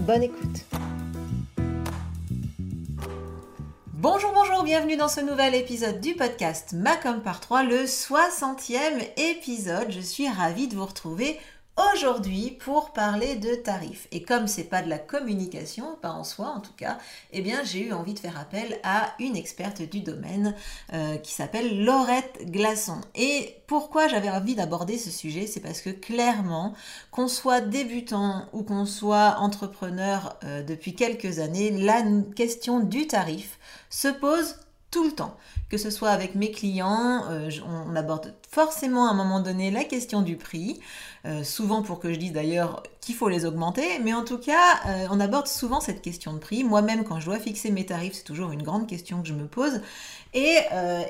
Bonne écoute. Bonjour, bonjour, bienvenue dans ce nouvel épisode du podcast Macom par 3, le 60e épisode. Je suis ravie de vous retrouver aujourd'hui pour parler de tarifs. Et comme c'est pas de la communication, pas en soi en tout cas, eh bien j'ai eu envie de faire appel à une experte du domaine euh, qui s'appelle Laurette Glaçon. Et pourquoi j'avais envie d'aborder ce sujet C'est parce que clairement, qu'on soit débutant ou qu'on soit entrepreneur euh, depuis quelques années, la question du tarif se pose tout le temps. Que ce soit avec mes clients, euh, on aborde forcément à un moment donné la question du prix. Euh, souvent pour que je dise d'ailleurs qu'il faut les augmenter, mais en tout cas, euh, on aborde souvent cette question de prix. Moi-même, quand je dois fixer mes tarifs, c'est toujours une grande question que je me pose. Et,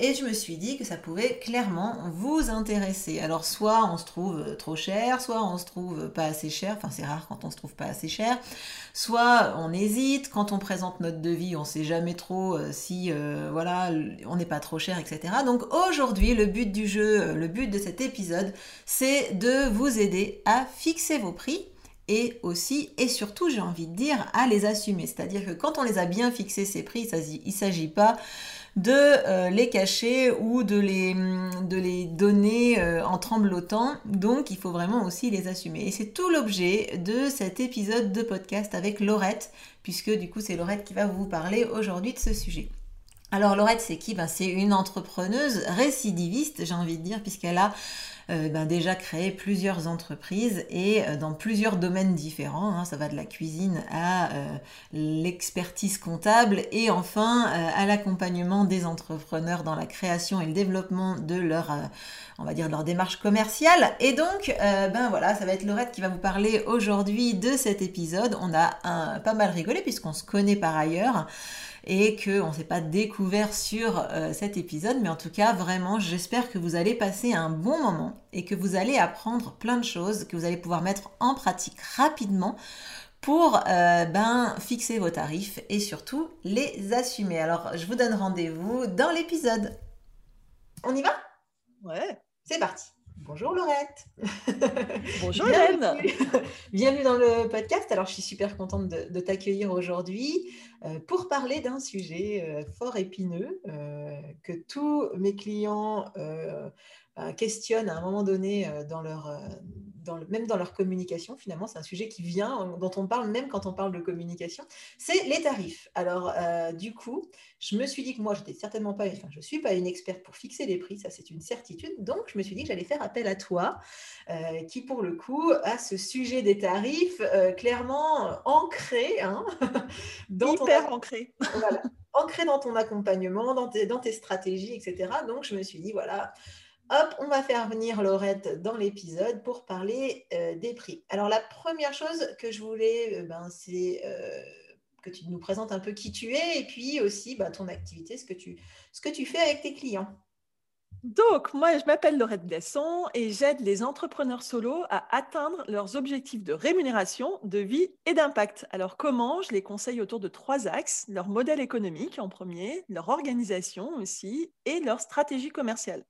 et, je me suis dit que ça pouvait clairement vous intéresser. Alors soit on se trouve trop cher, soit on se trouve pas assez cher, enfin c'est rare quand on se trouve pas assez cher, soit on hésite, quand on présente notre devis, on sait jamais trop si voilà, on n'est pas trop cher, etc. Donc aujourd'hui, le but du jeu, le but de cet épisode, c'est de vous aider à fixer vos prix et aussi et surtout j'ai envie de dire à les assumer. C'est-à-dire que quand on les a bien fixés ces prix, il ne s'agit pas de euh, les cacher ou de les, les donner euh, en tremblotant. Donc il faut vraiment aussi les assumer. Et c'est tout l'objet de cet épisode de podcast avec Laurette, puisque du coup c'est Laurette qui va vous parler aujourd'hui de ce sujet. Alors Laurette, c'est qui? Ben, C'est une entrepreneuse récidiviste, j'ai envie de dire, puisqu'elle a euh, ben, déjà créé plusieurs entreprises et euh, dans plusieurs domaines différents. Hein. ça va de la cuisine à euh, l'expertise comptable et enfin à l'accompagnement des entrepreneurs dans la création et le développement de leur, on va dire, leur démarche commerciale. Et donc, ben voilà, ça va être Laurette qui va vous parler aujourd'hui de cet épisode. On a pas mal rigolé puisqu'on se connaît par ailleurs et qu'on ne s'est pas découvert sur euh, cet épisode. Mais en tout cas, vraiment, j'espère que vous allez passer un bon moment et que vous allez apprendre plein de choses que vous allez pouvoir mettre en pratique rapidement pour euh, ben, fixer vos tarifs et surtout les assumer. Alors, je vous donne rendez-vous dans l'épisode. On y va? Ouais. C'est parti. Bonjour Laurette. Bonjour Hélène. Bienvenue dans le podcast. Alors, je suis super contente de, t'accueillir aujourd'hui euh, pour parler d'un sujet euh, fort épineux euh, que tous mes clients questionnent à un moment donné dans leur même dans leur communication, finalement, c'est un sujet qui vient, dont on parle même quand on parle de communication, c'est les tarifs. Alors, euh, du coup, je me suis dit que moi, je n'étais certainement pas, enfin, je suis pas une experte pour fixer les prix, ça c'est une certitude. Donc, je me suis dit que j'allais faire appel à toi, euh, qui pour le coup a ce sujet des tarifs euh, clairement ancré, hein, dans hyper ancré. Voilà, ancré dans ton accompagnement, dans tes, dans tes stratégies, etc. Donc, je me suis dit, voilà, Hop, on va faire venir Laurette dans l'épisode pour parler euh, des prix. Alors la première chose que je voulais, euh, ben, c'est euh, que tu nous présentes un peu qui tu es et puis aussi ben, ton activité, ce que, tu, ce que tu fais avec tes clients. Donc, moi, je m'appelle Laurette Besson et j'aide les entrepreneurs solo à atteindre leurs objectifs de rémunération, de vie et d'impact. Alors, comment Je les conseille autour de trois axes leur modèle économique en premier, leur organisation aussi et leur stratégie commerciale.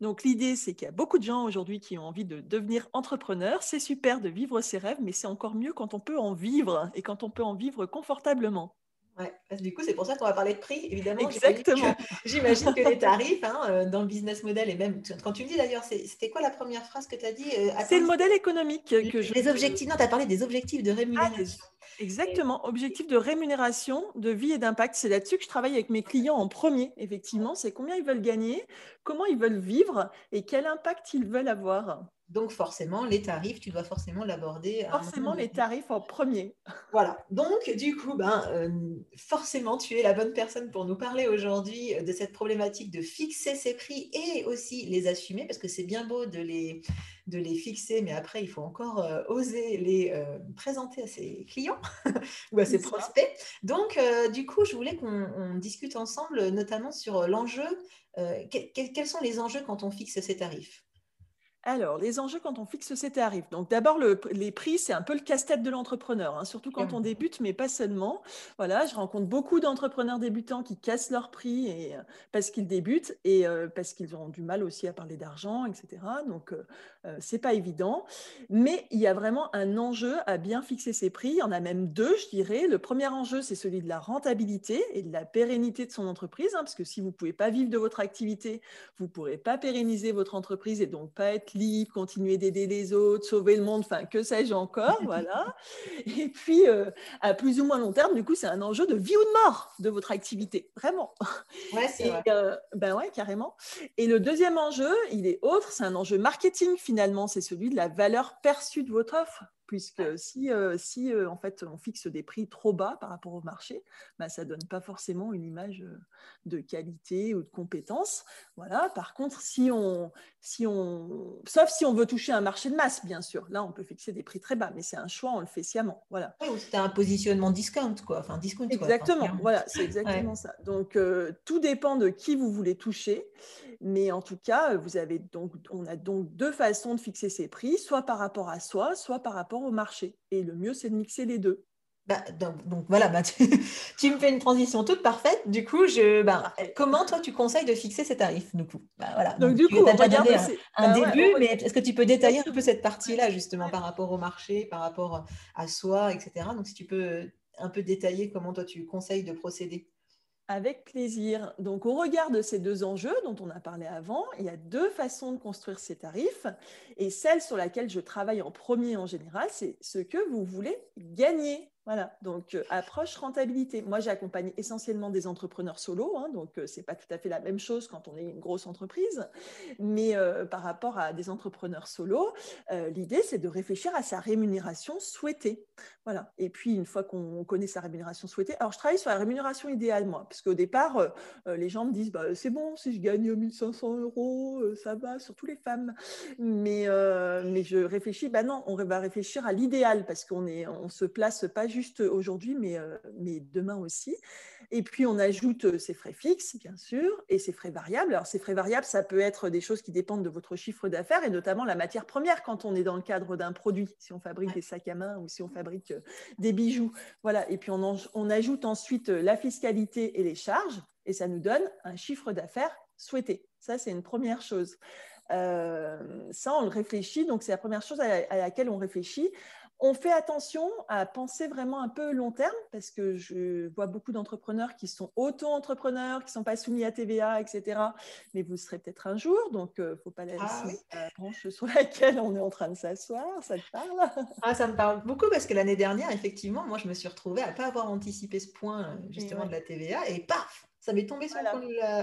Donc, l'idée, c'est qu'il y a beaucoup de gens aujourd'hui qui ont envie de devenir entrepreneurs. C'est super de vivre ses rêves, mais c'est encore mieux quand on peut en vivre et quand on peut en vivre confortablement. Ouais, du coup, c'est pour ça qu'on va parler de prix, évidemment. Exactement. J'imagine que, les tarifs, hein, euh, dans le business model, et même quand tu me dis d'ailleurs, c'était quoi la première phrase que tu as dit euh, C'est le modèle économique que je. Les objectifs, non, tu as parlé des objectifs de rémunération. Ah, exactement, objectifs de rémunération, de vie et d'impact. C'est là-dessus que je travaille avec mes clients en premier, effectivement. C'est combien ils veulent gagner, comment ils veulent vivre et quel impact ils veulent avoir. Donc forcément, les tarifs, tu dois forcément l'aborder. Forcément, les tarifs en premier. Voilà. Donc du coup, ben, euh, forcément, tu es la bonne personne pour nous parler aujourd'hui de cette problématique de fixer ses prix et aussi les assumer, parce que c'est bien beau de les, de les fixer, mais après, il faut encore euh, oser les euh, présenter à ses clients ou à ses prospects. Donc, du coup, je voulais qu'on discute ensemble, notamment sur l'enjeu. quels sont les enjeux quand on fixe ses tarifs? Alors, les enjeux quand on fixe ses tarifs. Donc, d'abord, les prix, c'est un peu le casse-tête de l'entrepreneur, hein, surtout quand on débute, mais pas seulement. Voilà, je rencontre beaucoup d'entrepreneurs débutants qui cassent leurs prix et, euh, parce qu'ils débutent et euh, parce qu'ils ont du mal aussi à parler d'argent, etc. Donc, euh, c'est pas évident. Mais il y a vraiment un enjeu à bien fixer ses prix. Il y en a même deux, je dirais. Le premier enjeu, c'est celui de la rentabilité et de la pérennité de son entreprise, hein, parce que si vous ne pouvez pas vivre de votre activité, vous ne pourrez pas pérenniser votre entreprise et donc pas être libre, continuer d'aider les autres, sauver le monde, enfin, que sais-je encore, voilà. Et puis, euh, à plus ou moins long terme, du coup, c'est un enjeu de vie ou de mort de votre activité, vraiment. Ouais, c'est vrai. Euh, ben ouais, carrément. Et le deuxième enjeu, il est autre, c'est un enjeu marketing finalement, c'est celui de la valeur perçue de votre offre puisque si, euh, si euh, en fait on fixe des prix trop bas par rapport au marché, bah, ça donne pas forcément une image euh, de qualité ou de compétence. Voilà. Par contre, si on, si on, sauf si on veut toucher un marché de masse, bien sûr, là on peut fixer des prix très bas, mais c'est un choix, on le fait sciemment. Voilà. c'est un positionnement discount, quoi. Enfin, discount. Exactement. voilà, c'est exactement ça. Donc tout dépend de qui vous voulez toucher, mais en tout cas, vous avez donc, on a donc deux façons de fixer ses prix, soit par rapport à soi, soit par rapport au marché. Et le mieux, c'est de mixer les deux. Bah, donc, voilà, bah, tu, me fais une transition toute parfaite. Du coup, je, bah, comment toi tu conseilles de fixer ces tarifs du coup? Bah, voilà. Donc, du coup, on va donné un, début, mais est-ce que tu peux détailler un peu cette partie-là justement par rapport au marché, par rapport à soi, etc. Donc si tu peux un peu détailler comment toi tu conseilles de procéder. Avec plaisir. Donc, au regard de ces deux enjeux dont on a parlé avant, il y a deux façons de construire ces tarifs. Et celle sur laquelle je travaille en premier en général, c'est ce que vous voulez gagner voilà, donc euh, approche rentabilité. Moi, j'ai accompagné essentiellement des entrepreneurs solo, hein, donc euh, ce n'est pas tout à fait la même chose quand on est une grosse entreprise, mais euh, par rapport à des entrepreneurs solo, l'idée, c'est de réfléchir à sa rémunération souhaitée. Voilà, et puis une fois qu'on connaît sa rémunération souhaitée, alors je travaille sur la rémunération idéale, moi, parce qu'au départ, les gens me disent, bah, c'est bon, si je gagne 1500 euros, ça va, surtout les femmes, mais, mais je réfléchis, bah non, on va réfléchir à l'idéal, parce qu'on on se place pas juste juste aujourd'hui, mais, euh, mais demain aussi. Et puis, on ajoute ses frais fixes, bien sûr, et ses frais variables. Alors, ces frais variables, ça peut être des choses qui dépendent de votre chiffre d'affaires et notamment la matière première quand on est dans le cadre d'un produit, si on fabrique des sacs à main ou si on fabrique euh, des bijoux. Voilà. Et puis, on, on ajoute ensuite euh, la fiscalité et les charges et ça nous donne un chiffre d'affaires souhaité. Ça, c'est une première chose. ça, on le réfléchit, donc c'est la première chose à, laquelle on réfléchit. On fait attention à penser vraiment un peu long terme parce que je vois beaucoup d'entrepreneurs qui sont auto-entrepreneurs, qui ne sont pas soumis à TVA, etc. Mais vous serez peut-être un jour, donc il euh, ne faut pas la ah laisser la branche sur laquelle on est en train de s'asseoir. Ça te parle? Ah, Ça me parle beaucoup parce que l'année dernière, effectivement, moi, je me suis retrouvée à ne pas avoir anticipé ce point euh, justement de la TVA et paf, ça m'est tombé sur le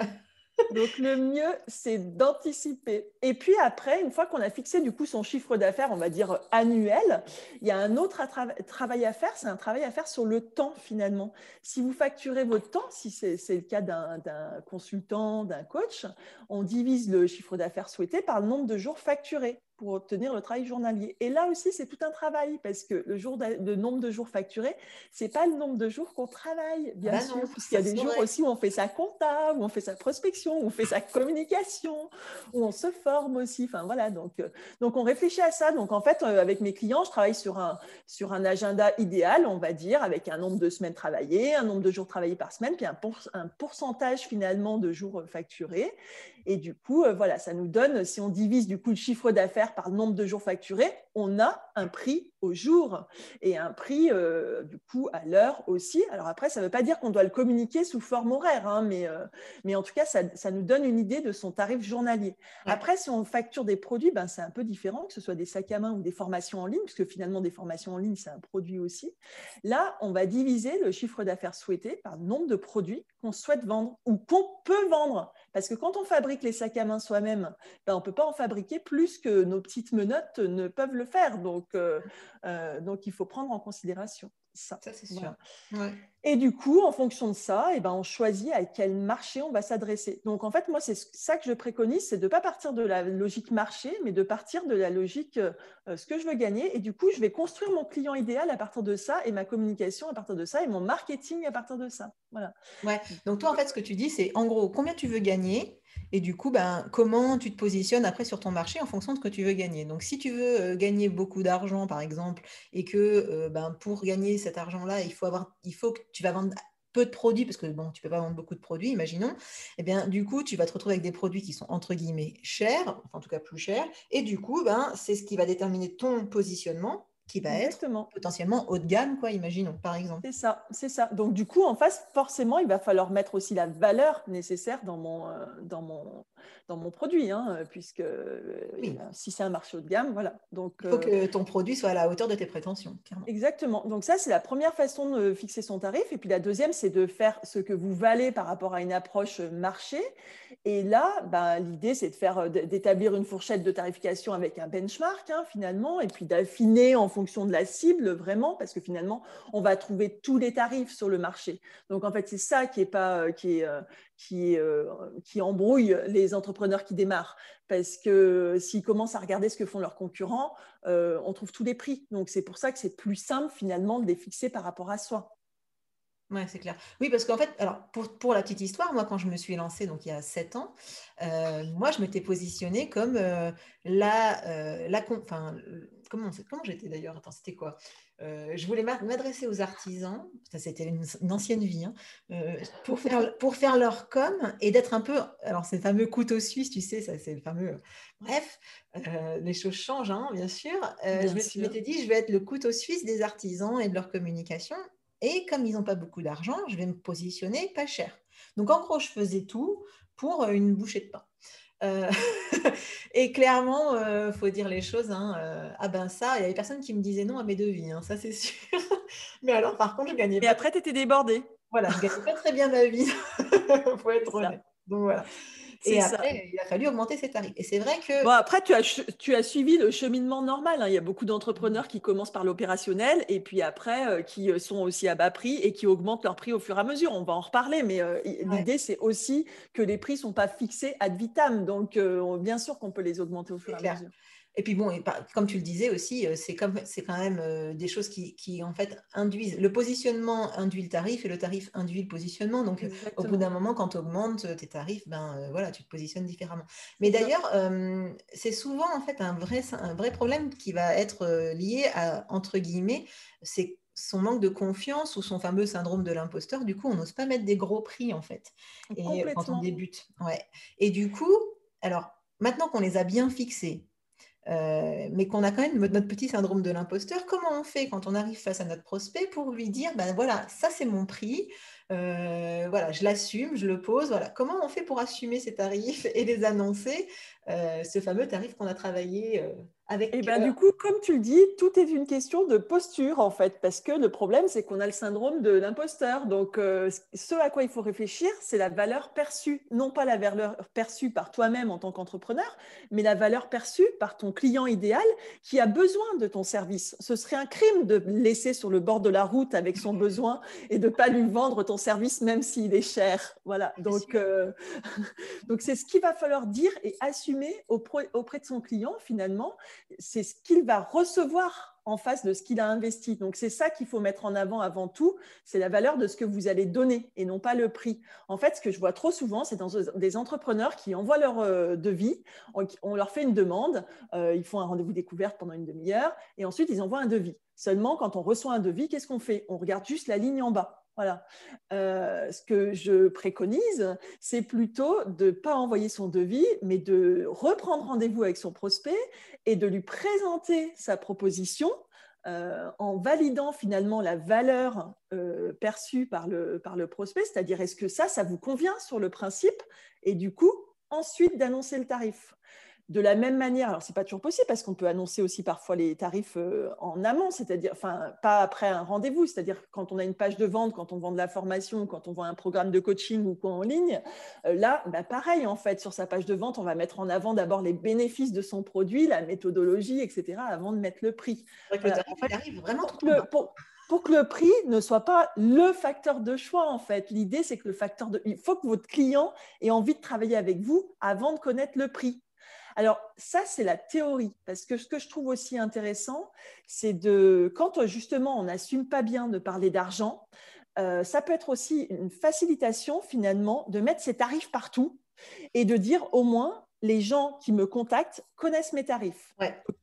donc le mieux, c'est d'anticiper. Et puis après, une fois qu'on a fixé du coup son chiffre d'affaires, on va dire annuel, il y a un autre travail à faire, c'est un travail à faire sur le temps finalement. Si vous facturez votre temps, si c'est le cas d'un consultant, d'un coach, on divise le chiffre d'affaires souhaité par le nombre de jours facturés pour obtenir le travail journalier. Et là aussi, c'est tout un travail parce que le, jour de, nombre de jours facturés, c'est pas le nombre de jours qu'on travaille, bien bah sûr, puisqu'il y a des jours aussi où on fait sa compta, où on fait sa prospection, où on fait sa communication, où on se forme aussi. Enfin voilà, donc, euh, donc on réfléchit à ça. Donc en fait, euh, avec mes clients, je travaille sur un, sur un agenda idéal, on va dire, avec un nombre de semaines travaillées, un nombre de jours travaillés par semaine, puis un, un pourcentage finalement de jours euh, facturés. Et du coup, euh, voilà, ça nous donne, si on divise du coup le chiffre d'affaires par le nombre de jours facturés, on a un prix au jour et un prix euh, du coup à l'heure aussi. Alors après, ça ne veut pas dire qu'on doit le communiquer sous forme horaire, hein, mais, euh, mais en tout cas, ça, ça, nous donne une idée de son tarif journalier. Après, si on facture des produits, ben, c'est un peu différent, que ce soit des sacs à main ou des formations en ligne, puisque finalement, des formations en ligne, c'est un produit aussi. Là, on va diviser le chiffre d'affaires souhaité par le nombre de produits qu'on souhaite vendre ou qu'on peut vendre Parce que quand on fabrique les sacs à main soi-même, ben, on ne peut pas en fabriquer plus que nos petites menottes ne peuvent le faire. Donc, euh, euh, donc il faut prendre en considération ça. c'est sûr. Et du coup, en fonction de ça, et eh ben, on choisit à quel marché on va s'adresser. Donc, en fait, moi, c'est ça que je préconise, c'est de ne pas partir de la logique marché, mais de partir de la logique euh, ce que je veux gagner. Et du coup, je vais construire mon client idéal à partir de ça, et ma communication à partir de ça, et mon marketing à partir de ça. Voilà. Ouais. Donc, toi, en fait, ce que tu dis, c'est en gros, combien tu veux gagner et du coup, ben, comment tu te positionnes après sur ton marché en fonction de ce que tu veux gagner? Donc, si tu veux euh, gagner beaucoup d'argent, par exemple, et que euh, ben, pour gagner cet argent-là, il faut, avoir, il faut que tu vas vendre peu de produits, parce que bon, tu peux pas vendre beaucoup de produits, imaginons, eh bien du coup, tu vas te retrouver avec des produits qui sont entre guillemets chers, en tout cas plus chers, et du coup, ben, c'est ce qui va déterminer ton positionnement qui va être potentiellement haut de gamme, quoi, imaginons, par exemple. C'est ça, c'est ça. Donc, du coup, en face, forcément, il va falloir mettre aussi la valeur nécessaire dans mon, euh, dans mon, dans mon produit, hein, puisque euh, si c'est un marché haut de gamme, voilà. Donc, il faut que euh, ton produit soit à la hauteur de tes prétentions. Exactement. Donc, ça, c'est la première façon de fixer son tarif. Et puis, la deuxième, c'est de faire ce que vous valez par rapport à une approche marché. Et là, ben, l'idée, c'est de faire, d'établir une fourchette de tarification avec un benchmark, hein, finalement, et puis d'affiner en fonction de la cible vraiment, parce que finalement, on va trouver tous les tarifs sur le marché. Donc en fait, c'est ça qui est pas euh, qui est, euh, qui, euh, qui embrouille les entrepreneurs qui démarrent, parce que s'ils commencent à regarder ce que font leurs concurrents, on trouve tous les prix. Donc c'est pour ça que c'est plus simple finalement de les fixer par rapport à soi. Oui, c'est clair. Oui, parce qu'en fait, alors pour, pour, la petite histoire, moi, quand je me suis lancée, donc il y a sept ans, moi, je m'étais positionnée comme la, la, enfin, comment, comment j'étais d'ailleurs? Attends, c'était quoi? Euh, Je voulais m'adresser aux artisans, ça c'était une, ancienne vie, hein, euh, pour, faire, pour faire leur com et d'être un peu, alors c'est le fameux couteau suisse, tu sais, ça c'est le fameux, bref, euh, les choses changent, hein, bien sûr. je m'étais dit, je vais être le couteau suisse des artisans et de leur communication. Et comme ils n'ont pas beaucoup d'argent, je vais me positionner pas cher. Donc en gros, je faisais tout pour une bouchée de pain. Euh, et clairement, il euh, faut dire les choses. Hein, euh, ah ben ça, il y avait personne qui me disait non à mes devis, hein, ça c'est sûr. Mais alors, par contre, je gagnais. Et après, tu étais débordée. Voilà, je gagnais pas très bien ma vie, faut être honnête. Donc voilà. Et après, il a fallu augmenter ses tarifs. Et c'est vrai que. Bon, après, tu as, tu as suivi le cheminement normal. Hein. Il y a beaucoup d'entrepreneurs qui commencent par l'opérationnel et puis après, euh, qui euh, sont aussi à bas prix et qui augmentent leur prix au fur et à mesure. On va en reparler, mais euh, l'idée, c'est aussi que les prix ne sont pas fixés ad vitam. Donc, bien sûr qu'on peut les augmenter au fur et à mesure. Et puis bon, comme tu le disais aussi, euh, c'est quand même euh, des choses qui, en fait induisent. Le positionnement induit le tarif et le tarif induit le positionnement. Donc euh, au bout d'un moment, quand tu augmentes tes tarifs, ben voilà, tu te positionnes différemment. Mais d'ailleurs, c'est souvent en fait un vrai, un vrai problème qui va être lié à entre guillemets, c'est son manque de confiance ou son fameux syndrome de l'imposteur. Du coup, on n'ose pas mettre des gros prix en fait. Et quand on débute, ouais. Et du coup, alors maintenant qu'on les a bien fixés euh, mais qu'on a quand même notre petit syndrome de l'imposteur. Comment on fait quand on arrive face à notre prospect pour lui dire, ben voilà, ça c'est mon prix, euh, voilà, je l'assume, je le pose. Voilà, comment on fait pour assumer ces tarifs et les annoncer, euh, ce fameux tarif qu'on a travaillé et eh ben, du coup, comme tu le dis, tout est une question de posture en fait, parce que le problème, c'est qu'on a le syndrome de l'imposteur. Donc, euh, ce à quoi il faut réfléchir, c'est la valeur perçue, non pas la valeur perçue par toi-même en tant qu'entrepreneur, mais la valeur perçue par ton client idéal qui a besoin de ton service. Ce serait un crime de laisser sur le bord de la route avec son besoin et de pas lui vendre ton service même s'il est cher. Voilà. Donc, euh, donc c'est ce qu'il va falloir dire et assumer auprès de son client finalement c'est ce qu'il va recevoir en face de ce qu'il a investi. Donc c'est ça qu'il faut mettre en avant avant tout, c'est la valeur de ce que vous allez donner et non pas le prix. En fait, ce que je vois trop souvent, c'est dans des entrepreneurs qui envoient leur euh, devis, on, leur fait une demande, euh, ils font un rendez-vous découverte pendant une demi-heure et ensuite ils envoient un devis. Seulement, quand on reçoit un devis, qu'est-ce qu'on fait? On regarde juste la ligne en bas. Voilà. Euh, ce que je préconise, c'est plutôt de ne pas envoyer son devis, mais de reprendre rendez-vous avec son prospect et de lui présenter sa proposition euh, en validant finalement la valeur euh, perçue par le, par le prospect, c'est-à-dire est-ce que ça, ça vous convient sur le principe, et du coup, ensuite d'annoncer le tarif. De la même manière, alors c'est pas toujours possible parce qu'on peut annoncer aussi parfois les tarifs euh, en amont, c'est-à-dire, enfin, pas après un rendez-vous, c'est-à-dire quand on a une page de vente, quand on vend de la formation, quand on vend un programme de coaching ou quoi en ligne, euh, là, bah, pareil en fait, sur sa page de vente, on va mettre en avant d'abord les bénéfices de son produit, la méthodologie, etc., avant de mettre le prix. C'est vrai que le tarif arrive vraiment trop pour que le prix ne soit pas le facteur de choix, en fait. L'idée, c'est que le facteur de... Il faut que votre client ait envie de travailler avec vous avant de connaître le prix. Alors, ça, c'est la théorie. Parce que ce que je trouve aussi intéressant, c'est de, quand justement on n'assume pas bien de parler d'argent, euh, ça peut être aussi une facilitation finalement de mettre ses tarifs partout et de dire au moins, les gens qui me contactent connaissent mes tarifs.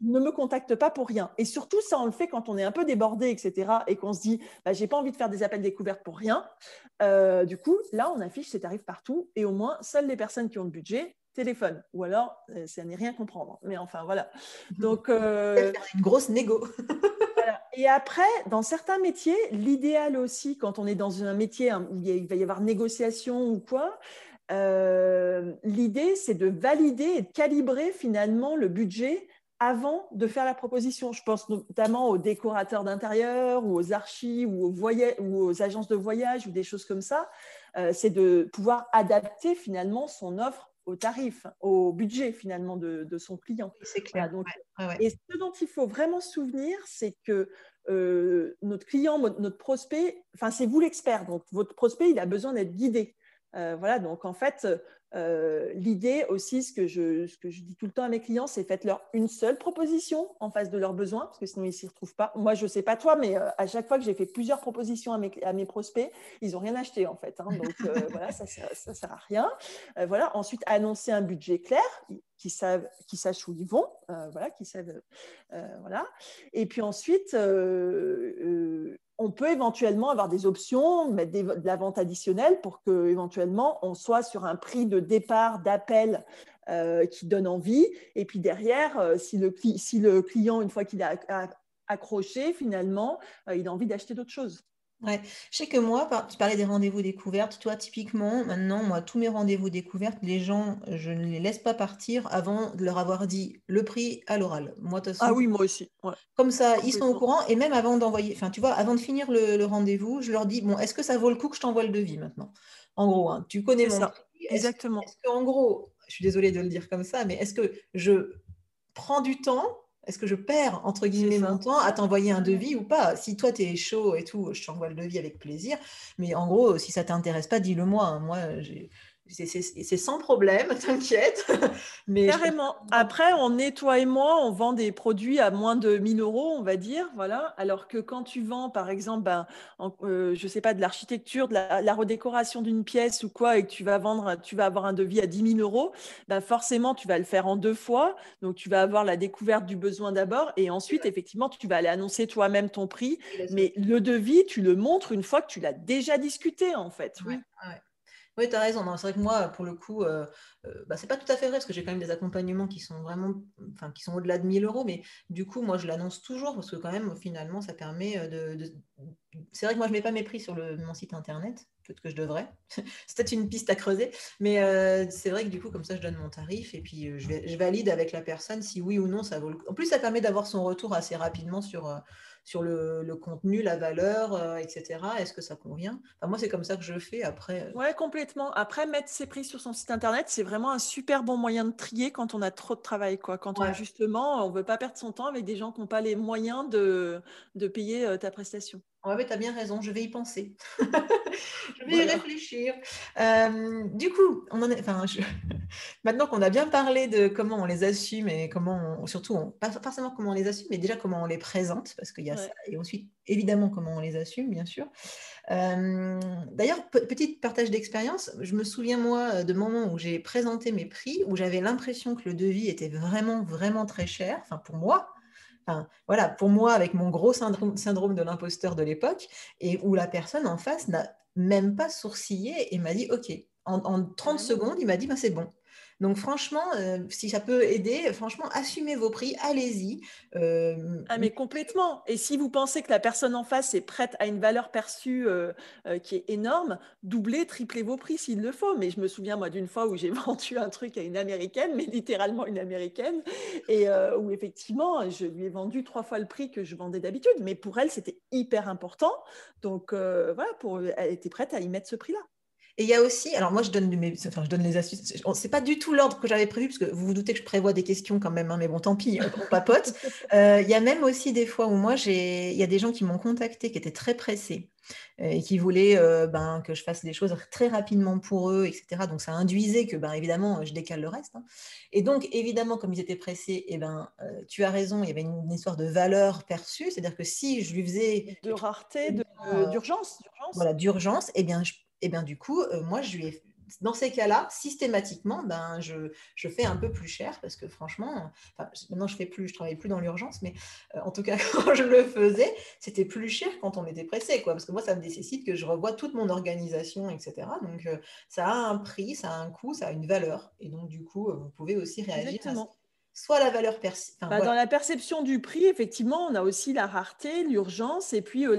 Ne me contactent pas pour rien. Et surtout, ça, on le fait quand on est un peu débordé, etc. Et qu'on se dit, bah, j'ai pas envie de faire des appels découvertes pour rien. Euh, du coup, là, on affiche ces tarifs partout. Et au moins, seules les personnes qui ont le budget téléphone. Ou alors, euh, ça n'est rien comprendre. Mais enfin, voilà. Donc, euh, une grosse négo. Et après, dans certains métiers, l'idéal aussi, quand on est dans un métier où il va y avoir négociation ou quoi, euh, l'idée, c'est de valider et de calibrer finalement le budget avant de faire la proposition. Je pense notamment aux décorateurs d'intérieur ou aux archives ou aux, ou aux agences de voyage ou des choses comme ça. Euh, c'est de pouvoir adapter finalement son offre au tarif, au budget finalement de, son client. C'est clair. donc, Et ce dont il faut vraiment se souvenir, c'est que euh, notre client, notre prospect, enfin c'est vous l'expert, donc votre prospect, il a besoin d'être guidé. Euh, voilà, donc en fait, euh, l'idée aussi, ce que, je, ce que je dis tout le temps à mes clients, c'est faites-leur une seule proposition en face de leurs besoins, parce que sinon ils ne s'y retrouvent pas. Moi, je ne sais pas toi, mais euh, à chaque fois que j'ai fait plusieurs propositions à mes, à mes prospects, ils n'ont rien acheté en fait. Hein. donc voilà, ça ne sert, à rien. voilà. Ensuite, annoncer un budget clair, qui savent, qui sachent où ils vont, voilà, qui savent, voilà. Et puis ensuite, on peut éventuellement avoir des options, mettre de la vente additionnelle pour que éventuellement on soit sur un prix de départ d'appel euh, qui donne envie. Et puis derrière, euh, si, le, client, une fois qu'il a accroché, finalement, euh, il a envie d'acheter d'autres choses. Ouais. Je sais que moi, tu parlais des rendez-vous découvertes. Toi, typiquement, maintenant, moi, tous mes rendez-vous découvertes, les gens, je ne les laisse pas partir avant de leur avoir dit le prix à l'oral. Moi, Ah oui, moi aussi. Comme ça, ils sont au courant. Et même avant d'envoyer, enfin, tu vois, avant de finir le, rendez-vous, je leur dis bon, est-ce que ça vaut le coup que je t'envoie le devis maintenant? En gros, hein, tu connais mon ça. Exactement. Est-ce que, en gros, je suis désolée de le dire comme ça, mais est-ce que je prends du temps est-ce que je perds, entre guillemets, mon temps à t'envoyer un devis ou pas? Si toi, tu es chaud et tout, je t'envoie le devis avec plaisir. Mais en gros, si ça t'intéresse pas, dis-le moi. Hein. Moi, j'ai c'est sans problème, t'inquiète. Mais Carrément. Après, on est, toi et moi, on vend des produits à moins de 1000 euros, on va dire. Voilà. Alors que quand tu vends, par exemple, ben, euh, je ne sais pas, de l'architecture, de la, redécoration d'une pièce ou quoi, et que tu vas vendre, tu vas avoir un devis à 10 000 euros, ben forcément, tu vas le faire en deux fois. Donc, tu vas avoir la découverte du besoin d'abord, et ensuite, effectivement, tu vas aller annoncer toi-même ton prix. Mais le devis, tu le montres une fois que tu l'as déjà discuté, en fait. Oui. Oui, tu as raison. C'est vrai que moi, pour le coup, euh, euh, bah, c'est pas tout à fait vrai parce que j'ai quand même des accompagnements qui sont vraiment, enfin, qui sont au-delà de 1000 euros. Mais du coup, moi, je l'annonce toujours parce que quand même, finalement, ça permet euh, de. C'est vrai que moi, je mets pas mes prix sur le, mon site internet, peut-être que je devrais. c'est peut-être une piste à creuser. Mais c'est vrai que du coup, comme ça, je donne mon tarif et puis je, je, valide avec la personne si oui ou non ça vaut le coup. En plus, ça permet d'avoir son retour assez rapidement sur sur le, contenu, la valeur, euh, etc. Est-ce que ça convient? Moi, c'est comme ça que je fais après. Euh. Oui, complètement. Après, mettre ses prix sur son site internet, c'est vraiment un super bon moyen de trier quand on a trop de travail. Quoi. Quand on justement, on ne veut pas perdre son temps avec des gens qui n'ont pas les moyens de, de payer euh, ta prestation. Oui, mais tu as bien raison, je vais y penser. je vais y réfléchir. Euh, du coup, on en est, enfin, maintenant qu'on a bien parlé de comment on les assume et comment, surtout, pas forcément comment on les assume, mais déjà comment on les présente, parce qu'il y a ça, et ensuite, évidemment, comment on les assume, bien sûr. Euh, d'ailleurs, petit partage d'expérience, je me souviens, moi, de moments où j'ai présenté mes prix, où j'avais l'impression que le devis était vraiment, vraiment très cher, enfin, pour moi, voilà, pour moi, avec mon gros syndrome, syndrome de l'imposteur de l'époque, et où la personne en face n'a même pas sourcillé et m'a dit Ok, En, 30 secondes, il m'a dit, ben, c'est bon. Donc franchement, euh, si ça peut aider, franchement, assumez vos prix, allez-y. Euh, ah mais complètement. Et si vous pensez que la personne en face est prête à une valeur perçue euh, qui est énorme, doublez, triplez vos prix s'il le faut. Mais je me souviens moi d'une fois où j'ai vendu un truc à une américaine, mais littéralement une américaine, et où effectivement je lui ai vendu trois fois le prix que je vendais d'habitude. Mais pour elle, c'était hyper important. Donc voilà, pour, elle était prête à y mettre ce prix-là. Et il y a aussi, alors moi je donne, mes, enfin, je donne les astuces, c'est pas du tout l'ordre que j'avais prévu, parce que vous vous doutez que je prévois des questions quand même, hein, mais bon, tant pis, on papote. Euh, il y a même aussi des fois où moi, il y a des gens qui m'ont contacté, qui étaient très pressés, euh, et qui voulaient euh, ben, que je fasse des choses très rapidement pour eux, etc. Donc ça induisait que, ben, évidemment, je décale le reste. Hein. Et donc, évidemment, comme ils étaient pressés, eh ben, tu as raison, il y avait une, histoire de valeur perçue, c'est-à-dire que si je lui faisais... De rareté, d'urgence. Voilà, d'urgence, et eh bien, je et bien du coup, euh, moi, je lui dans ces cas-là, systématiquement, ben, je, fais un peu plus cher parce que franchement, maintenant je fais plus, je travaille plus dans l'urgence, mais euh, en tout cas quand je le faisais, c'était plus cher quand on était pressé, quoi, parce que moi ça me nécessite que je revoie toute mon organisation, etc. Donc euh, ça a un prix, ça a un coût, ça a une valeur, et donc du coup vous pouvez aussi réagir. Soit la valeur perçue. Bah, dans la perception du prix, effectivement, on a aussi la rareté, l'urgence et puis euh,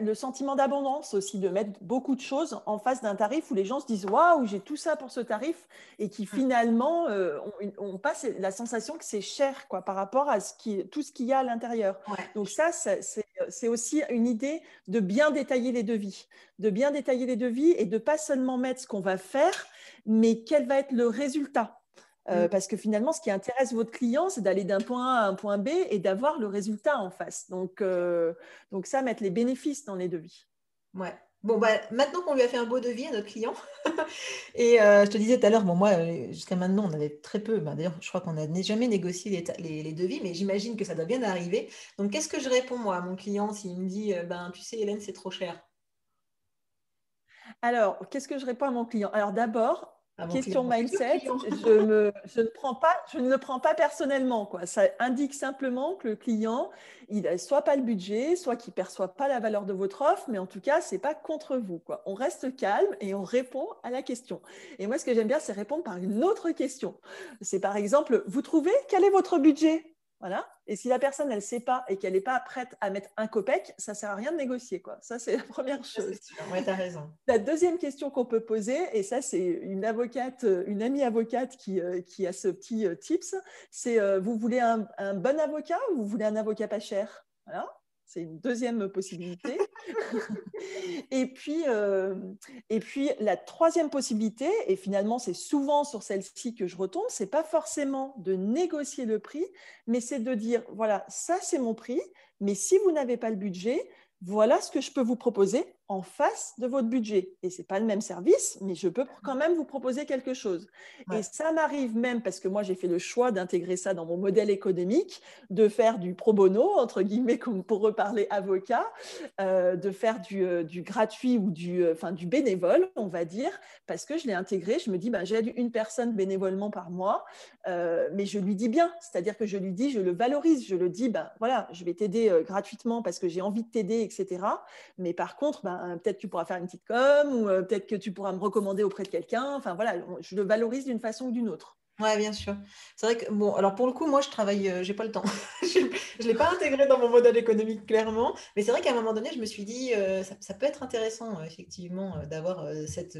le sentiment d'abondance aussi, de mettre beaucoup de choses en face d'un tarif où les gens se disent Waouh, j'ai tout ça pour ce tarif et qui finalement, euh, on, passe la sensation que c'est cher quoi, par rapport à ce qui, tout ce qu'il y a à l'intérieur. Donc, ça, c'est aussi une idée de bien détailler les devis, de bien détailler les devis et de pas seulement mettre ce qu'on va faire, mais quel va être le résultat. Euh, mm. Parce que finalement, ce qui intéresse votre client, c'est d'aller d'un point A à un point B et d'avoir le résultat en face. Donc, euh, donc ça, mettre les bénéfices dans les devis. Ouais. Bon, bah, maintenant qu'on lui a fait un beau devis à notre client, et euh, je te disais tout à l'heure, bon, moi, jusqu'à maintenant, on avait très peu, bah, d'ailleurs, je crois qu'on n'a jamais négocié les, les, devis, mais j'imagine que ça doit bien arriver. Donc, qu'est-ce que je réponds, moi, à mon client s'il me dit, ben, tu sais, Hélène, c'est trop cher? Alors, qu'est-ce que je réponds à mon client? Alors, d'abord, Question mindset, je, je, ne prends pas, je ne le prends pas personnellement. Quoi. Ça indique simplement que le client, il n'a soit pas le budget, soit qu'il ne perçoit pas la valeur de votre offre, mais en tout cas, ce n'est pas contre vous. Quoi. On reste calme et on répond à la question. Et moi, ce que j'aime bien, c'est répondre par une autre question. C'est par exemple, vous trouvez quel est votre budget? Voilà. Et si la personne, elle ne sait pas et qu'elle n'est pas prête à mettre un copec, ça ne sert à rien de négocier. Quoi. Ça, c'est la première chose. Oui, tu as raison. La deuxième question qu'on peut poser, et ça, c'est une avocate, une amie avocate qui, euh, qui a ce petit euh, tips, c'est euh, vous voulez un, un, bon avocat ou vous voulez un avocat pas cher? Voilà. C'est une deuxième possibilité. et, puis, euh, et puis, la troisième possibilité, et finalement, c'est souvent sur celle-ci que je retombe, c'est pas forcément de négocier le prix, mais c'est de dire, voilà, ça c'est mon prix, mais si vous n'avez pas le budget, voilà ce que je peux vous proposer en face de votre budget. Et ce n'est pas le même service, mais je peux quand même vous proposer quelque chose. Et ça m'arrive même parce que moi, j'ai fait le choix d'intégrer ça dans mon modèle économique, de faire du pro bono, entre guillemets, comme pour reparler avocat, euh, de faire du, euh, du, gratuit ou du, euh, du bénévole, on va dire, parce que je l'ai intégré. Je me dis, ben, j'aide une personne bénévolement par mois, mais je lui dis bien, c'est-à-dire que je lui dis, je le valorise, je le dis, ben, voilà, je vais t'aider gratuitement parce que j'ai envie de t'aider, etc. Mais par contre, ben, peut-être tu pourras faire une petite com ou euh, peut-être que tu pourras me recommander auprès de quelqu'un. Enfin voilà, je le valorise d'une façon ou d'une autre. Oui, bien sûr. C'est vrai que, bon, alors pour le coup, moi, je travaille, euh, j'ai pas le temps. je ne l'ai pas intégré dans mon modèle économique, clairement. Mais c'est vrai qu'à un moment donné, je me suis dit, euh, ça, peut être intéressant, effectivement, d'avoir cette,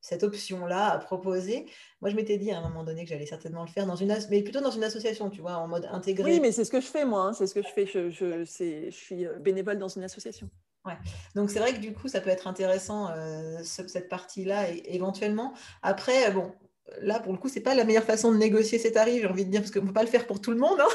cette option-là à proposer. Moi, je m'étais dit à un moment donné que j'allais certainement le faire dans une, mais plutôt dans une association, tu vois, en mode intégré. Oui, mais c'est ce que je fais, moi. Hein, c'est ce que je fais. Je, je, je suis bénévole dans une association. Ouais. Donc c'est vrai que du coup, ça peut être intéressant euh, cette partie-là éventuellement. Après, bon, là pour le coup, c'est pas la meilleure façon de négocier ces tarifs, j'ai envie de dire, parce qu'on ne peut pas le faire pour tout le monde. Hein.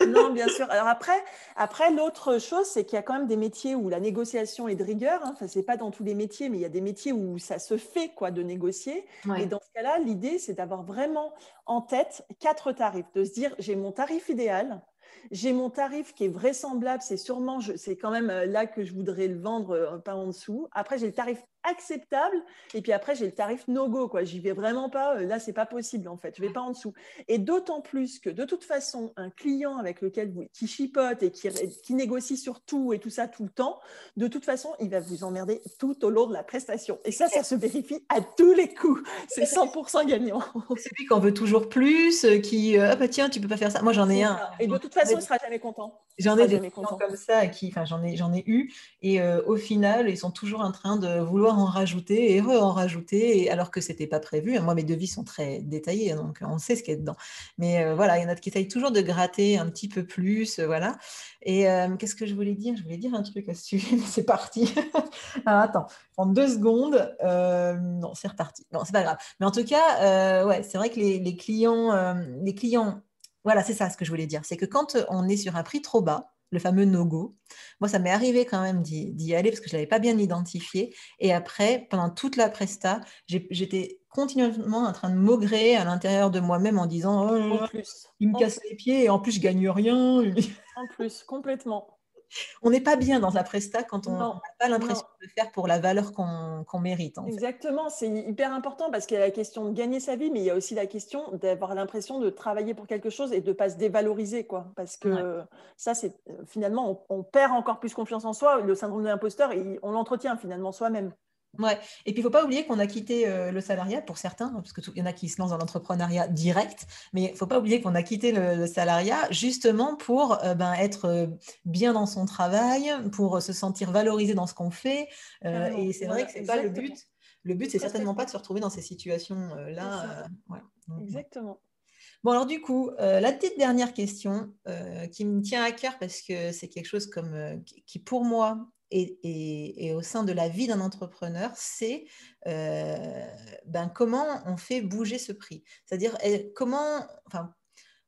non, bien sûr. Alors après, après l'autre chose, c'est qu'il y a quand même des métiers où la négociation est de rigueur. Hein. Enfin, c'est pas dans tous les métiers, mais il y a des métiers où ça se fait quoi de négocier. Et dans ce cas-là, l'idée, c'est d'avoir vraiment en tête quatre tarifs, de se dire j'ai mon tarif idéal, j'ai mon tarif qui est vraisemblable, c'est sûrement, c'est quand même euh, là que je voudrais le vendre, euh, pas en dessous. Après, j'ai le tarif acceptable. Et puis après, j'ai le tarif no-go. quoi. J'y vais vraiment pas. Euh, là, c'est pas possible en fait. Je vais pas en dessous. Et d'autant plus que de toute façon, un client avec lequel vous, qui chipote et qui, qui négocie sur tout et tout ça tout le temps, de toute façon, il va vous emmerder tout au long de la prestation. Et ça, ça se vérifie à tous les coups. C'est 100% gagnant. C'est lui qu'on veut toujours plus, euh, qui ah bah tiens, tu peux pas faire ça. Moi, j'en ai un. Et de toute façon, il sera jamais content. J'en ai des clients comme ça, qui, enfin, j'en ai, j'en ai eu, et euh, au final, ils sont toujours en train de vouloir en rajouter et en rajouter, alors que c'était pas prévu. Moi, mes devis sont très détaillés, donc on sait ce qu'il y a dedans. Mais euh, voilà, il y en a qui essayent toujours de gratter un petit peu plus, euh, voilà. Et qu'est-ce que je voulais dire? Je voulais dire un truc à ce sujet, mais c'est parti. alors attends, en deux secondes. non, c'est reparti. Non, c'est pas grave. Mais en tout cas, ouais, c'est vrai que les, les clients, les clients voilà, c'est ça ce que je voulais dire. C'est que quand on est sur un prix trop bas, le fameux no-go, moi, ça m'est arrivé quand même d'y aller parce que je ne l'avais pas bien identifié. Et après, pendant toute la presta, j'étais continuellement en train de maugrer à l'intérieur de moi-même en disant oh, plus. il me casse les pieds et en plus, je gagne rien. En plus, complètement on n'est pas bien dans la presta quand on n'a pas l'impression de faire pour la valeur qu'on mérite. Exactement, c'est hyper important parce qu'il y a la question de gagner sa vie, mais il y a aussi la question d'avoir l'impression de travailler pour quelque chose et de ne pas se dévaloriser. Quoi. Parce que ça, c'est finalement, on, perd encore plus confiance en soi. Le syndrome de l'imposteur, on l'entretient finalement soi-même. Ouais. Et puis, il ne faut pas oublier qu'on a quitté euh, le salariat pour certains, parce qu'il y en a qui se lancent dans l'entrepreneuriat direct, mais il ne faut pas oublier qu'on a quitté le, salariat justement pour euh, ben, être euh, bien dans son travail, pour se sentir valorisé dans ce qu'on fait. et c'est vrai que ce n'est pas le but. Le but, c'est certainement pas de se retrouver dans ces situations-là. exactement. Bon, alors du coup, la petite dernière question qui me tient à cœur parce que c'est quelque chose comme, qui, pour moi, et, au sein de la vie d'un entrepreneur, c'est euh, ben, comment on fait bouger ce prix. C'est-à-dire eh, comment, enfin,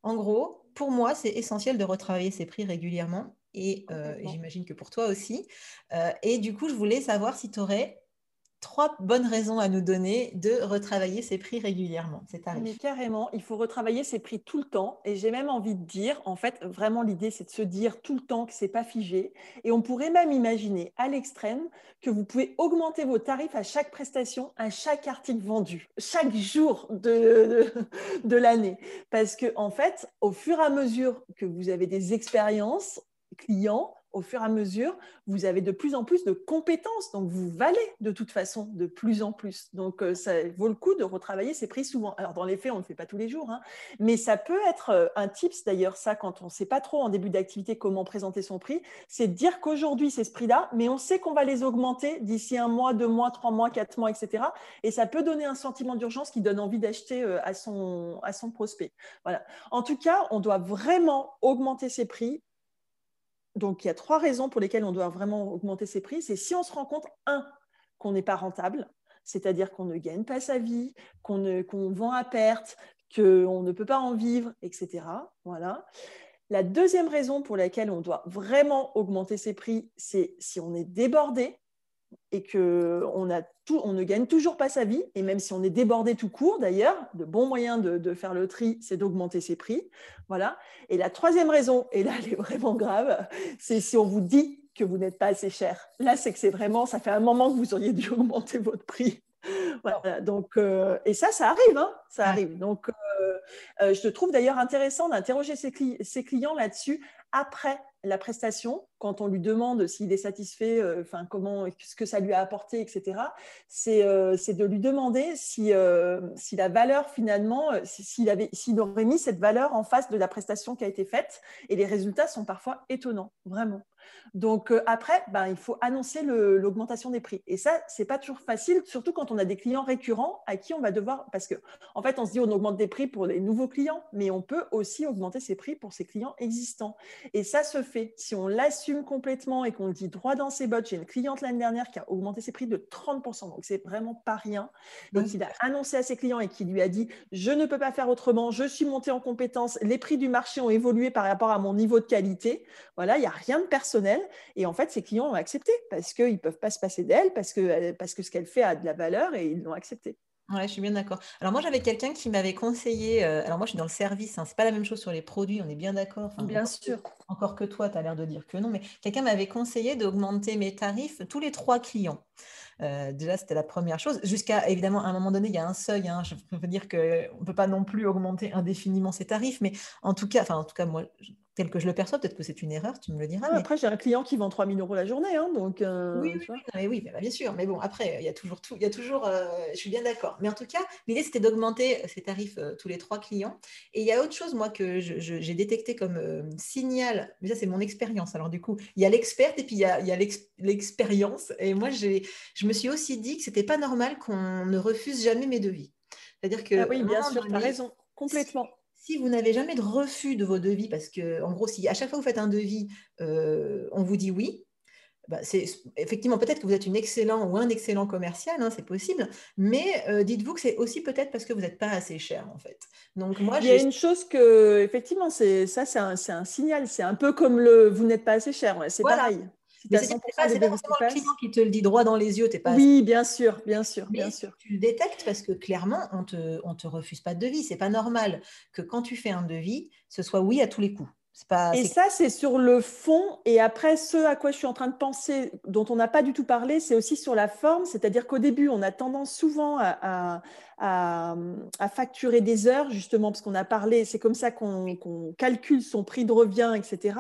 en gros, pour moi, c'est essentiel de retravailler ces prix régulièrement. Et euh, j'imagine que pour toi aussi. Euh, et du coup, je voulais savoir si tu aurais trois bonnes raisons à nous donner de retravailler ces prix régulièrement, ces tarifs. Mais carrément, il faut retravailler ces prix tout le temps. Et j'ai même envie de dire, en fait, vraiment l'idée, c'est de se dire tout le temps que c'est pas figé. Et on pourrait même imaginer à l'extrême que vous pouvez augmenter vos tarifs à chaque prestation, à chaque article vendu, chaque jour de, l'année. Parce que, en fait, au fur et à mesure que vous avez des expériences clients, au fur et à mesure, vous avez de plus en plus de compétences. Donc, vous valez de toute façon de plus en plus. Donc, euh, ça vaut le coup de retravailler ces prix souvent. Alors, dans les faits, on ne le fait pas tous les jours, hein. mais ça peut être euh, un tips d'ailleurs, ça, quand on ne sait pas trop en début d'activité comment présenter son prix, c'est de dire qu'aujourd'hui, c'est ce prix-là, mais on sait qu'on va les augmenter d'ici un mois, deux mois, trois mois, quatre mois, etc. Et ça peut donner un sentiment d'urgence qui donne envie d'acheter euh, à son, à son prospect. Voilà. En tout cas, on doit vraiment augmenter ses prix donc, il y a trois raisons pour lesquelles on doit vraiment augmenter ses prix. C'est si on se rend compte, un, qu'on n'est pas rentable, c'est-à-dire qu'on ne gagne pas sa vie, qu'on vend à perte, qu'on ne peut pas en vivre, etc. Voilà. La deuxième raison pour laquelle on doit vraiment augmenter ses prix, c'est si on est débordé, et qu'on on ne gagne toujours pas sa vie, et même si on est débordé tout court d'ailleurs, le bon moyen de, faire le tri, c'est d'augmenter ses prix. Voilà. Et la troisième raison, et là elle est vraiment grave, c'est si on vous dit que vous n'êtes pas assez cher. Là, c'est que c'est vraiment, ça fait un moment que vous auriez dû augmenter votre prix. Voilà, donc, euh, et ça, ça arrive, hein, ça arrive. Donc, euh, euh, je trouve d'ailleurs intéressant d'interroger ses, clients là-dessus après la prestation, quand on lui demande s'il est satisfait, euh, ce que ça lui a apporté, etc. Euh, c'est de lui demander si, euh, la valeur finalement, s'il avait, s'il aurait mis cette valeur en face de la prestation qui a été faite. Et les résultats sont parfois étonnants, vraiment. Donc après, ben, il faut annoncer l'augmentation des prix. Et ça, c'est pas toujours facile, surtout quand on a des clients récurrents à qui on va devoir, parce que en fait, on se dit on augmente des prix pour les nouveaux clients, mais on peut aussi augmenter ses prix pour ses clients existants. Et ça se fait si on l'assume complètement et qu'on le dit droit dans ses bottes. J'ai une cliente l'année dernière qui a augmenté ses prix de 30%, donc c'est vraiment pas rien. Donc il a annoncé à ses clients et qui lui a dit je ne peux pas faire autrement, je suis monté en compétence, les prix du marché ont évolué par rapport à mon niveau de qualité. Voilà, il n'y a rien de personnel. Et en fait, ses clients ont accepté parce qu'ils ne peuvent pas se passer d'elle, parce que, parce que ce qu'elle fait a de la valeur et ils l'ont accepté. Ouais, je suis bien d'accord. Alors moi, j'avais quelqu'un qui m'avait conseillé, euh, alors moi je suis dans le service, hein, c'est pas la même chose sur les produits, on est bien d'accord. Enfin, Bien encore sûr. encore que toi, tu as l'air de dire que non, mais quelqu'un m'avait conseillé d'augmenter mes tarifs tous les trois clients. Euh, déjà, c'était la première chose. Jusqu'à, évidemment, à un moment donné, il y a un seuil. hein. Je veux dire qu'on ne peut pas non plus augmenter indéfiniment ses tarifs, mais en tout cas, enfin, en tout cas, moi, tel que je le perçois, peut-être que c'est une erreur, tu me le diras, mais après, j'ai un client qui vend 3000 euros la journée, hein, donc oui, euh, oui, oui, non, mais oui, bah, bien sûr. Mais bon, après, il y a toujours tout, il y a toujours, euh, je suis bien d'accord. Mais en tout cas, l'idée, c'était d'augmenter ces tarifs euh, tous les trois clients. Et il y a autre chose, moi, que j'ai détecté comme euh, signal. Mais ça, c'est mon expérience. Alors, du coup, il y a l'experte et puis il y a, il y a l'ex- l'expérience. Et moi, je me suis aussi dit que c'était pas normal qu'on ne refuse jamais mes devis. C'est-à-dire qu'à Ah oui, bien sûr, tu as raison, complètement. si vous n'avez jamais de refus de vos devis, parce que, en gros, si à chaque fois que vous faites un devis, euh, on vous dit oui, bah, c'est, effectivement, peut-être que vous êtes une excellent ou un excellent commercial, hein, c'est possible, mais euh, dites-vous que c'est aussi peut-être parce que vous n'êtes pas assez cher, en fait. Donc, moi, Il y a une chose que, effectivement, c'est ça, c'est un, signal. C'est un peu comme le vous n'êtes pas assez cher. ouais, c'est Voilà. pareil. Si tu Mais as c'est-à-dire que c'est 100% pas, des c'est pas le client qui te le dit droit dans les yeux, t'es pas. Oui, bien sûr, bien sûr, bien Mais sûr. tu le détectes parce que clairement, on te, on te refuse pas de devis. C'est pas normal que quand tu fais un devis, ce soit oui à tous les coups. C'est pas, Et c'est ça, c'est sur le fond. Et après, ce à quoi je suis en train de penser, dont on n'a pas du tout parlé, c'est aussi sur la forme. C'est-à-dire qu'au début, on a tendance souvent à, à- à- à facturer des heures, justement, parce qu'on a parlé, c'est comme ça qu'on calcule son prix de revient, etc.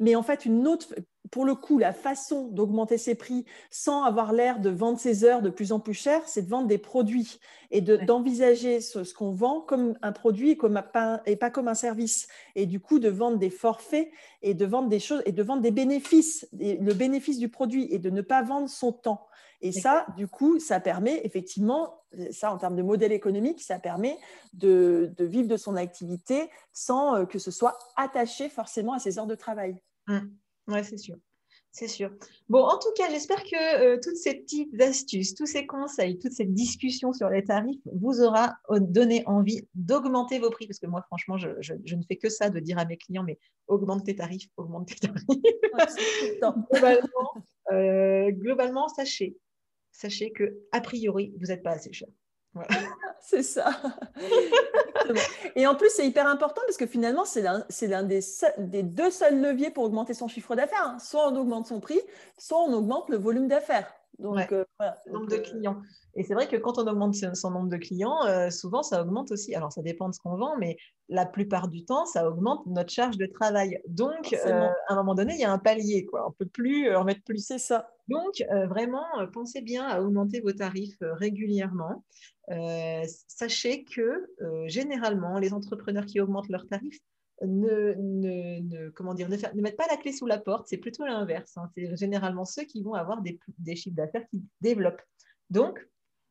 Mais en fait, une autre, pour le coup, la façon d'augmenter ses prix sans avoir l'air de vendre ses heures de plus en plus cher, c'est de vendre des produits et de- Ouais. d'envisager ce, ce qu'on vend comme un produit et, comme un- pas- et pas comme un service. Et du coup, de vendre des forfaits et de vendre des choses et de vendre des bénéfices, et le bénéfice du produit et de ne pas vendre son temps. Et ça, du coup, ça permet effectivement, ça en termes de modèle économique, ça permet de, de vivre de son activité sans euh, que ce soit attaché forcément à ses heures de travail. Hum. Ouais, c'est sûr. C'est sûr. Bon, en tout cas, j'espère que euh, toutes ces petites astuces, tous ces conseils, toute cette discussion sur les tarifs vous aura euh, donné envie d'augmenter vos prix. Parce que moi, franchement, je, je- je ne fais que ça, de dire à mes clients, mais augmente tes tarifs, augmente tes tarifs. Ouais, euh, globalement, sachez, sachez que a priori, vous n'êtes pas assez cher. Voilà. C'est ça. Et en plus, c'est hyper important parce que finalement, c'est l'un des deux seuls leviers pour augmenter son chiffre d'affaires. hein. Soit on augmente son prix, soit on augmente le volume d'affaires. Donc, Ouais. euh, voilà. Le nombre de euh, clients. Et c'est vrai que quand on augmente son nombre de clients, euh, souvent ça augmente aussi. Alors ça dépend de ce qu'on vend, mais la plupart du temps, ça augmente notre charge de travail. Donc, euh, à un moment donné, il y a un palier, quoi. On ne peut plus en mettre plus. c'est ça. Donc, vraiment, pensez bien à augmenter vos tarifs régulièrement. Sachez que généralement, les entrepreneurs qui augmentent leurs tarifs ne, ne, ne- comment dire, ne, fa- ne mettent pas la clé sous la porte, c'est plutôt l'inverse. hein. C'est généralement ceux qui vont avoir des, des chiffres d'affaires qui développent. Donc,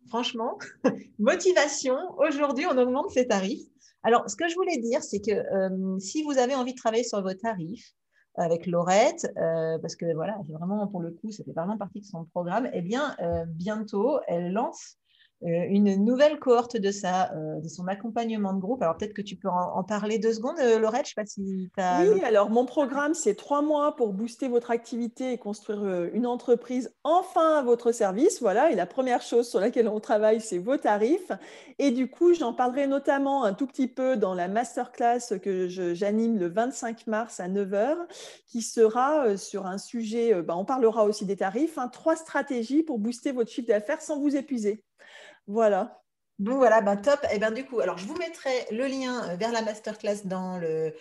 franchement, motivation, aujourd'hui, on augmente ses tarifs. Alors, ce que je voulais dire, c'est que euh, si vous avez envie de travailler sur vos tarifs, avec Laurette, euh, parce que voilà, vraiment pour le coup, ça fait vraiment partie de son programme, eh bien, euh, bientôt, elle lance euh, une nouvelle cohorte de euh, de son accompagnement de groupe. Alors, peut-être que tu peux en, en parler deux secondes, euh, Laurette, je ne sais pas si tu as. Oui, alors mon programme, c'est trois mois pour booster votre activité et construire euh, une entreprise enfin à votre service. Voilà, et la première chose sur laquelle on travaille, c'est vos tarifs. Et du coup, j'en parlerai notamment un tout petit peu dans la masterclass que j'anime le 25 mars à 9h, qui sera euh, sur un sujet, euh, ben, on parlera aussi des tarifs, hein, trois stratégies pour booster votre chiffre d'affaires sans vous épuiser. Voilà. Bon, voilà, ben, top. Et ben, du coup, alors je vous mettrai le lien euh, vers la masterclass dans le,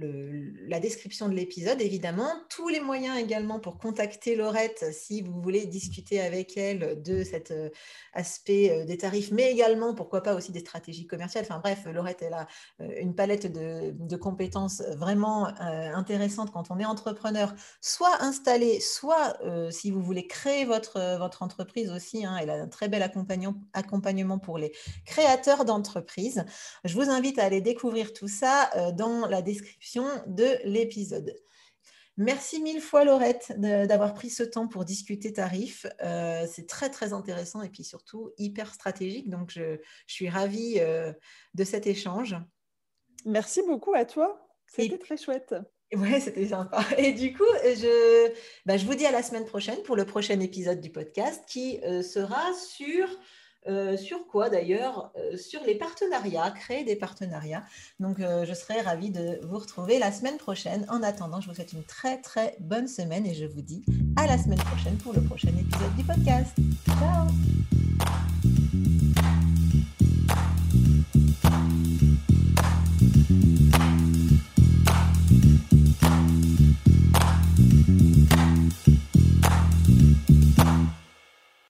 la description de l'épisode, évidemment. Tous les moyens également pour contacter Laurette si vous voulez discuter avec elle de cet euh, aspect euh, des tarifs, mais également, pourquoi pas, aussi des stratégies commerciales. Enfin bref, Laurette, elle a euh, une palette de, compétences vraiment intéressantes quand on est entrepreneur, soit installé, soit si vous voulez créer votre, entreprise aussi. hein, elle a un très bel accompagnement, pour les créateurs d'entreprises. Je vous invite à aller découvrir tout ça dans la description de l'épisode. Merci mille fois Laurette d'avoir pris ce temps pour discuter tarifs. Euh, c'est très très intéressant et puis surtout hyper stratégique. Donc je, je suis ravie euh, de cet échange. Merci beaucoup à toi. C'était Et- très chouette. Ouais, c'était sympa. Et du coup, je, bah, je vous dis à la semaine prochaine pour le prochain épisode du podcast qui euh, sera sur sur quoi d'ailleurs Sur les partenariats, créer des partenariats. Donc, je serai ravie de vous retrouver la semaine prochaine. En attendant, je vous souhaite une très très bonne semaine et je vous dis à la semaine prochaine pour le prochain épisode du podcast. Ciao